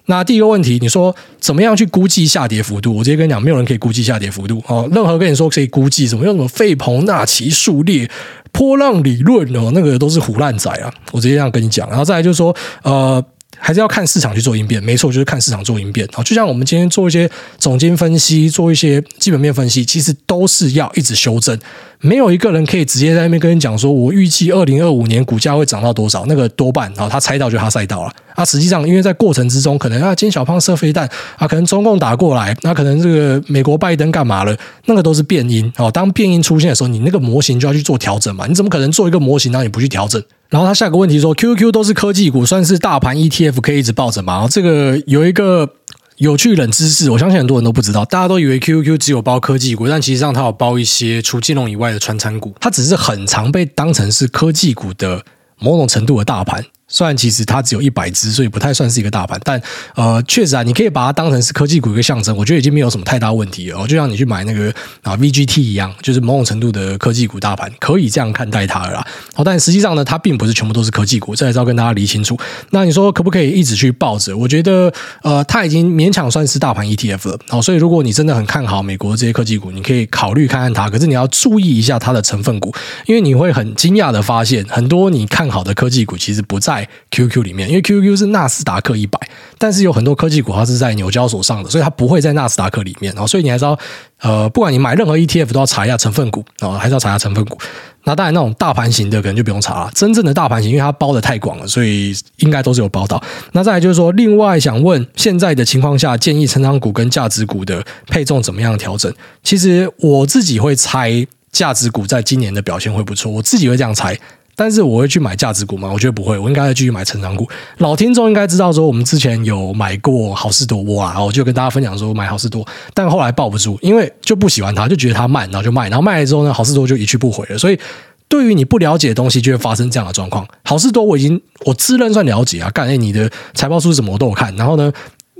Speaker 1: 那第一个问题，你说怎么样去估计下跌幅度？我直接跟你讲，没有人可以估计下跌幅度哦。任何跟你说可以估计什么，用什么费蓬纳奇数列、波浪理论哦，那个都是胡烂仔啊！我直接这样跟你讲。然后再来就是说，呃。还是要看市场去做应变，没错，就是看市场做应变。好，就像我们今天做一些总经分析，做一些基本面分析，其实都是要一直修正。没有一个人可以直接在那边跟你讲说，我预计二零二五年股价会涨到多少，那个多半啊，他猜到就他赛道了。啊，实际上因为在过程之中，可能啊，金小胖射飞弹啊，可能中共打过来，那可能这个美国拜登干嘛了，那个都是变因。哦，当变因出现的时候，你那个模型就要去做调整嘛。你怎么可能做一个模型，然后你不去调整？然后他下个问题说，QQ 都是科技股，算是大盘 ETF 可以一直抱着吗？这个有一个。有趣冷知识，我相信很多人都不知道。大家都以为 Q Q 只有包科技股，但其实上它有包一些除金融以外的串餐股。它只是很常被当成是科技股的某种程度的大盘。虽然其实它只有一百只，所以不太算是一个大盘，但呃，确实啊，你可以把它当成是科技股一个象征，我觉得已经没有什么太大问题了。就像你去买那个啊 VGT 一样，就是某种程度的科技股大盘，可以这样看待它了啦。好，但实际上呢，它并不是全部都是科技股，这还是要跟大家理清楚。那你说可不可以一直去抱着？我觉得呃，它已经勉强算是大盘 ETF 了。好，所以如果你真的很看好美国这些科技股，你可以考虑看看它。可是你要注意一下它的成分股，因为你会很惊讶的发现，很多你看好的科技股其实不在。QQ 里面，因为 QQ 是纳斯达克一百，但是有很多科技股它是在纽交所上的，所以它不会在纳斯达克里面。然后，所以你还是要呃，不管你买任何 ETF 都要查一下成分股啊，还是要查一下成分股。那当然，那种大盘型的可能就不用查了。真正的大盘型，因为它包的太广了，所以应该都是有包到。那再来就是说，另外想问，现在的情况下，建议成长股跟价值股的配重怎么样调整？其实我自己会猜，价值股在今年的表现会不错，我自己会这样猜。但是我会去买价值股吗？我觉得不会，我应该再继续买成长股。老听众应该知道说，我们之前有买过好事多哇，我就跟大家分享说买好事多，但后来抱不住，因为就不喜欢它，就觉得它慢，然后就卖，然后卖了之后呢，好事多就一去不回了。所以对于你不了解的东西，就会发生这样的状况。好事多我已经我自认算了解啊，干，哎，你的财报书什么都有看，然后呢，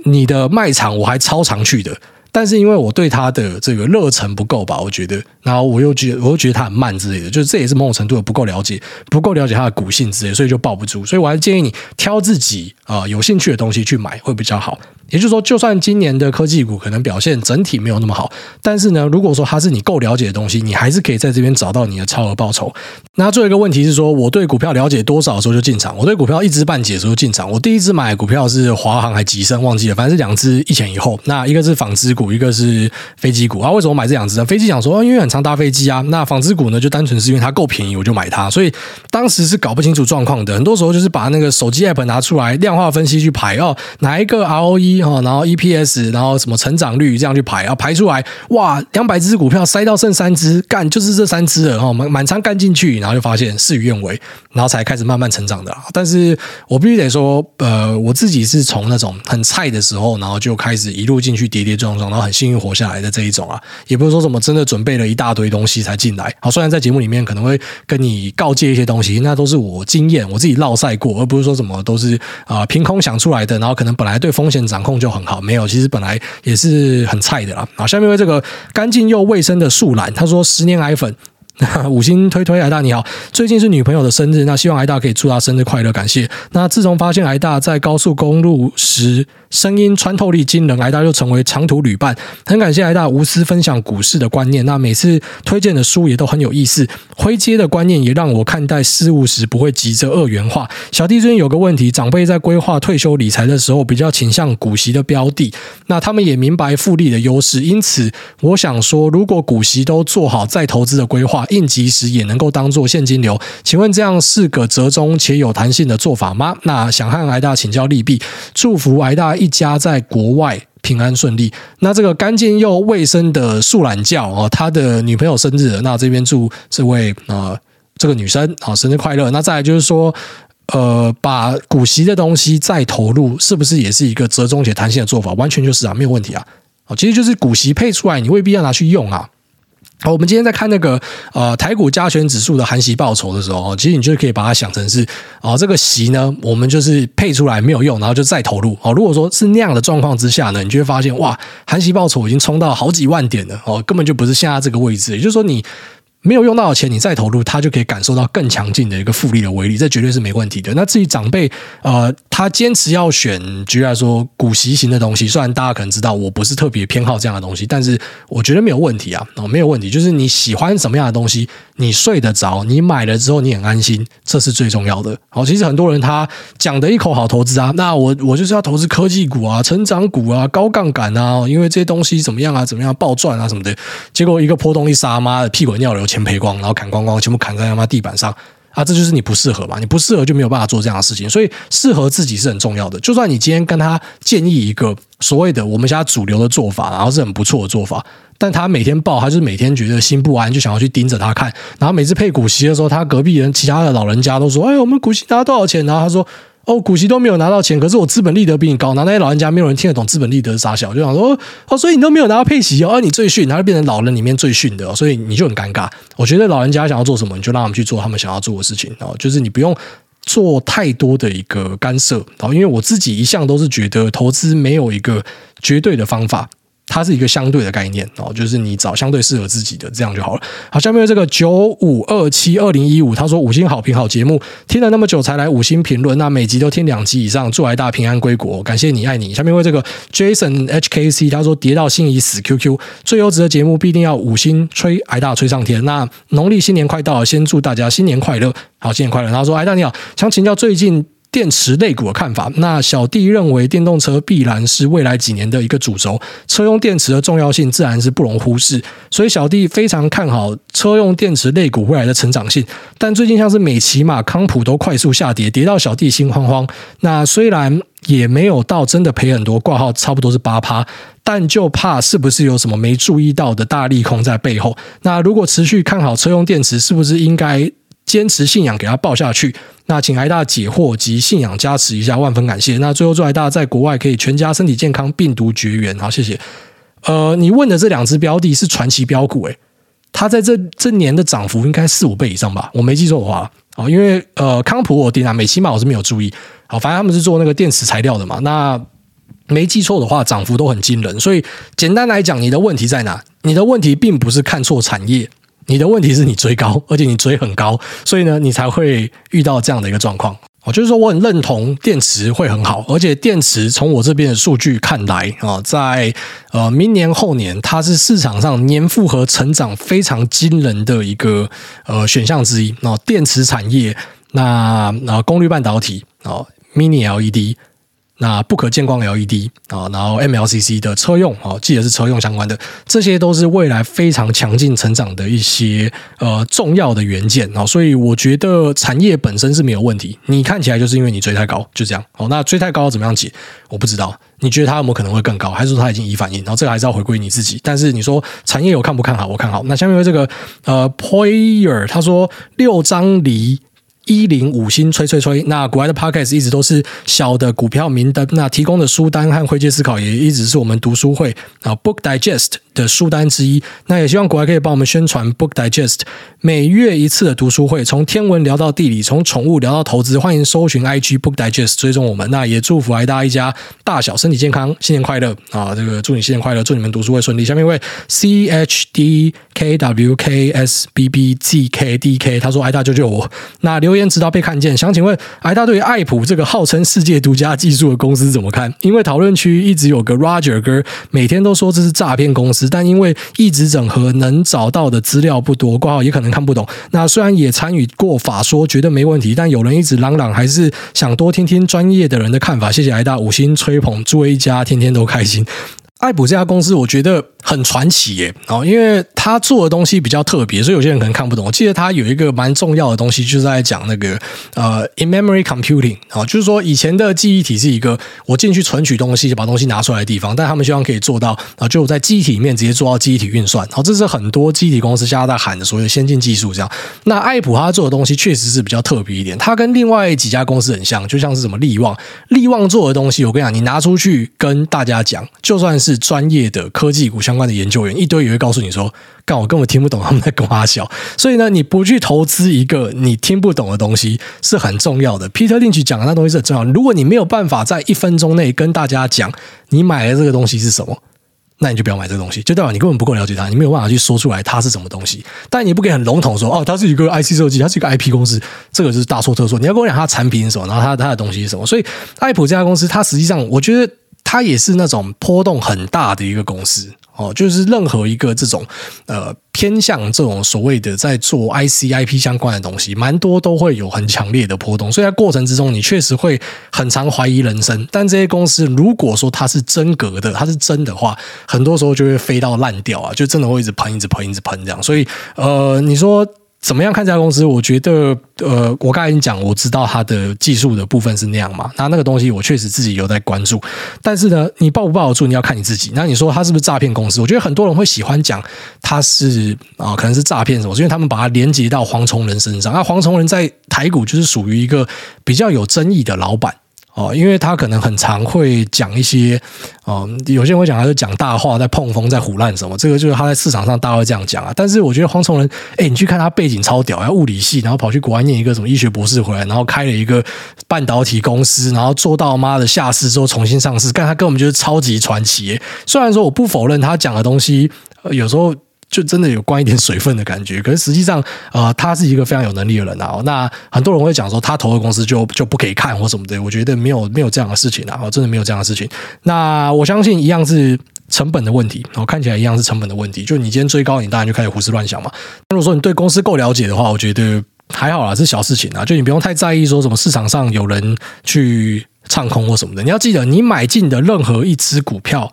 Speaker 1: 你的卖场我还超常去的。但是因为我对它的这个热忱不够吧，我觉得，然后我又觉得，我又觉得它很慢之类的，就是这也是某种程度的不够了解，不够了解它的骨性之类，所以就抱不住。所以我还是建议你挑自己啊、有兴趣的东西去买会比较好。也就是说，就算今年的科技股可能表现整体没有那么好，但是呢，如果说它是你够了解的东西，你还是可以在这边找到你的超额报酬。那最后一个问题是说，我对股票了解多少的时候就进场？我对股票一知半解的时候进场。我第一支买股票是华航还吉盛，忘记了，反正是两只一前一后。那一个是纺织股，一个是飞机股啊。为什么买这两支呢？飞机想说，因为很常搭飞机啊。那纺织股呢，就单纯是因为它够便宜，我就买它。所以当时是搞不清楚状况的，很多时候就是把那个手机 app 拿出来量化分析去排哦，哪一个 ROE 哈，然后 EPS。然后什么成长率这样去排，然后排出来，哇，两百只股票塞到剩三只，干就是这三只了，然后满满仓干进去，然后就发现事与愿违，然后才开始慢慢成长的。但是我必须得说，呃，我自己是从那种很菜的时候，然后就开始一路进去跌跌撞撞，然后很幸运活下来的这一种啊，也不是说什么真的准备了一大堆东西才进来。好，虽然在节目里面可能会跟你告诫一些东西，那都是我经验，我自己落赛过，而不是说什么都是啊、凭空想出来的，然后可能本来对风险掌控就很好，没有。其实本来也是很菜的啦。好，下面为这个干净又卫生的树懒，他说十年奶粉。五星推推，癌大你好，最近是女朋友的生日，那希望癌大可以祝她生日快乐，感谢。那自从发现癌大在高速公路时声音穿透力惊人，癌大就成为长途旅伴。很感谢癌大无私分享股市的观念，那每次推荐的书也都很有意思，灰阶的观念也让我看待事物时不会急着二元化。小弟最近有个问题，长辈在规划退休理财的时候比较倾向股息的标的，那他们也明白复利的优势，因此我想说，如果股息都做好再投资的规划。应急时也能够当做现金流，请问这样是个折中且有弹性的做法吗？那想和癌大请教利弊，祝福癌大一家在国外平安顺利。那这个干净又卫生的树懒叫哦，他的女朋友生日，那这边祝这位啊、呃、这个女生啊生日快乐。那再来就是说，呃，把股息的东西再投入，是不是也是一个折中且弹性的做法？完全就是啊，没有问题啊。哦，其实就是股息配出来，你未必要拿去用啊。好，我们今天在看那个呃台股加权指数的含息报酬的时候，其实你就可以把它想成是啊、呃、这个息呢，我们就是配出来没有用，然后就再投入。哦，如果说是那样的状况之下呢，你就会发现哇，含息报酬已经冲到好几万点了哦，根本就不是现在这个位置。也就是说你。没有用到的钱，你再投入，他就可以感受到更强劲的一个复利的威力，这绝对是没问题的。那至于长辈，呃，他坚持要选，举例来说，股息型的东西，虽然大家可能知道我不是特别偏好这样的东西，但是我觉得没有问题啊，哦，没有问题，就是你喜欢什么样的东西，你睡得着，你买了之后你很安心，这是最重要的。好，其实很多人他讲的一口好投资啊，那我我就是要投资科技股啊、成长股啊、高杠杆啊，因为这些东西怎么样啊、怎么样暴赚啊什么的，结果一个波动一杀，妈的屁滚尿流。钱赔光，然后砍光光，全部砍在他妈地板上啊！这就是你不适合嘛？你不适合就没有办法做这样的事情。所以适合自己是很重要的。就算你今天跟他建议一个所谓的我们现在主流的做法，然后是很不错的做法，但他每天报，他就是每天觉得心不安，就想要去盯着他看。然后每次配股息的时候，他隔壁人、其他的老人家都说：“哎，我们股息拿多少钱？”然后他说。哦，股息都没有拿到钱，可是我资本利得比你高。然后那些老人家没有人听得懂资本利得是啥小，就想说哦，所以你都没有拿到配息哦，你最逊，然后变成老人里面最逊的，所以你就很尴尬。我觉得老人家想要做什么，你就让他们去做他们想要做的事情哦，就是你不用做太多的一个干涉啊，因为我自己一向都是觉得投资没有一个绝对的方法。它是一个相对的概念哦，就是你找相对适合自己的这样就好了。好，下面这个九五二七二零一五，他说五星好评好节目，听了那么久才来五星评论，那每集都听两集以上，祝爱大平安归国，感谢你爱你。下面为这个 Jason HKC，他说跌到心已死 QQ，最优质的节目必定要五星吹爱大吹上天。那农历新年快到了，先祝大家新年快乐，好，新年快乐。他说爱大你好，想请教最近。电池类股的看法，那小弟认为电动车必然是未来几年的一个主轴，车用电池的重要性自然是不容忽视，所以小弟非常看好车用电池类股未来的成长性。但最近像是美骑、马、康普都快速下跌，跌到小弟心慌慌。那虽然也没有到真的赔很多，挂号差不多是八趴，但就怕是不是有什么没注意到的大利空在背后。那如果持续看好车用电池，是不是应该？坚持信仰，给他报下去。那请癌大解惑及信仰加持一下，万分感谢。那最后祝癌大在国外可以全家身体健康，病毒绝缘。好，谢谢。呃，你问的这两只标的是传奇标股，诶，它在这这年的涨幅应该四五倍以上吧？我没记错的话，哦，因为呃，康普我定啊，美琪玛我是没有注意。好，反正他们是做那个电池材料的嘛。那没记错的话，涨幅都很惊人。所以简单来讲，你的问题在哪？你的问题并不是看错产业。你的问题是你追高，而且你追很高，所以呢，你才会遇到这样的一个状况。哦，就是说我很认同电池会很好，而且电池从我这边的数据看来啊，在呃明年后年，它是市场上年复合成长非常惊人的一个呃选项之一。那电池产业，那那功率半导体哦，Mini LED。那不可见光 LED 啊，然后 MLCC 的车用啊，记得是车用相关的，这些都是未来非常强劲成长的一些呃重要的元件啊，所以我觉得产业本身是没有问题。你看起来就是因为你追太高，就这样。好，那追太高要怎么样解？我不知道。你觉得它有没有可能会更高，还是说它已经已反应？然后这个还是要回归你自己。但是你说产业有看不看好？我看好。那下面这个呃 Poyer 他说六张离。一零五星吹吹吹，那国外的 Podcast 一直都是小的股票名单，那提供的书单和会计思考也一直是我们读书会啊 Book Digest 的书单之一。那也希望国外可以帮我们宣传 Book Digest 每月一次的读书会，从天文聊到地理，从宠物聊到投资，欢迎搜寻 IG Book Digest 追踪我们。那也祝福爱大一家大小身体健康，新年快乐啊！这个祝你新年快乐，祝你们读书会顺利。下面一位 C H D K W K S B B Z K D K，他说爱大救救我。那留。言直到被看见，想请问癌大对于爱普这个号称世界独家技术的公司怎么看？因为讨论区一直有个 Roger 哥，每天都说这是诈骗公司，但因为一直整合，能找到的资料不多，挂号也可能看不懂。那虽然也参与过法说，觉得没问题，但有人一直嚷嚷，还是想多听听专业的人的看法。谢谢挨大五星吹捧，祝一家天天都开心。爱普这家公司，我觉得很传奇耶，哦，因为他做的东西比较特别，所以有些人可能看不懂。我记得他有一个蛮重要的东西，就是在讲那个呃，in-memory computing 啊，就是说以前的记忆体是一个我进去存取东西，就把东西拿出来的地方，但他们希望可以做到啊，就在记忆体里面直接做到记忆体运算。好，这是很多记忆体公司现在在喊的所谓先进技术。这样，那爱普他做的东西确实是比较特别一点，他跟另外几家公司很像，就像是什么力旺，力旺做的东西，我跟你讲，你拿出去跟大家讲，就算是。是专业的科技股相关的研究员，一堆也会告诉你说，干我根本听不懂他们在跟我笑。所以呢，你不去投资一个你听不懂的东西是很重要的。Peter Lynch 讲的那东西是很重要。如果你没有办法在一分钟内跟大家讲你买的这个东西是什么，那你就不要买这个东西，就代表你根本不够了解它，你没有办法去说出来它是什么东西。但你不可以很笼统说哦，它是一个 IC 设计，它是一个 IP 公司，这个就是大错特错。你要跟我讲它产品是什么，然后它它的东西是什么。所以爱普这家公司，它实际上我觉得。它也是那种波动很大的一个公司哦，就是任何一个这种呃偏向这种所谓的在做 IC IP 相关的东西，蛮多都会有很强烈的波动，所以在过程之中你确实会很常怀疑人生。但这些公司如果说它是真格的，它是真的话，很多时候就会飞到烂掉啊，就真的会一直喷，一直喷，一直喷这样。所以呃，你说。怎么样看这家公司？我觉得，呃，我刚才已经讲，我知道它的技术的部分是那样嘛。那那个东西，我确实自己有在关注。但是呢，你抱不抱得住，你要看你自己。那你说它是不是诈骗公司？我觉得很多人会喜欢讲它是啊、可能是诈骗什么，是因为他们把它连接到黄崇仁身上。那黄崇仁在台股就是属于一个比较有争议的老板。哦，因为他可能很常会讲一些，哦，有些人会讲他是讲大话，在碰风，在胡乱什么，这个就是他在市场上大家会这样讲啊。但是我觉得黄崇仁，哎，你去看他背景超屌，要物理系，然后跑去国外念一个什么医学博士回来，然后开了一个半导体公司，然后做到妈的下市之后重新上市，但他根本就是超级传奇。虽然说我不否认他讲的东西，有时候。就真的有关一点水分的感觉，可是实际上，呃，他是一个非常有能力的人啊。那很多人会讲说，他投的公司就就不可以看或什么的，我觉得没有没有这样的事情啊，真的没有这样的事情。那我相信一样是成本的问题，我看起来一样是成本的问题。就你今天追高，你当然就开始胡思乱想嘛。那如果说你对公司够了解的话，我觉得还好啦，是小事情啊。就你不用太在意说什么市场上有人去唱空或什么的。你要记得，你买进的任何一只股票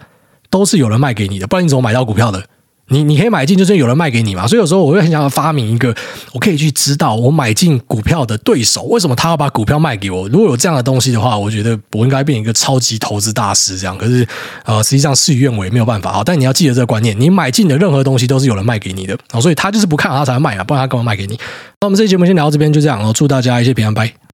Speaker 1: 都是有人卖给你的，不然你怎么买到股票的？你你可以买进，就是有人卖给你嘛，所以有时候我会很想要发明一个，我可以去知道我买进股票的对手为什么他要把股票卖给我。如果有这样的东西的话，我觉得我应该变一个超级投资大师这样。可是呃，实际上事与愿违，没有办法啊。但你要记得这个观念，你买进的任何东西都是有人卖给你的，所以他就是不看好他才会卖啊，不然他干嘛卖给你？那我们这期节目先聊到这边，就这样哦。祝大家一切平安，拜。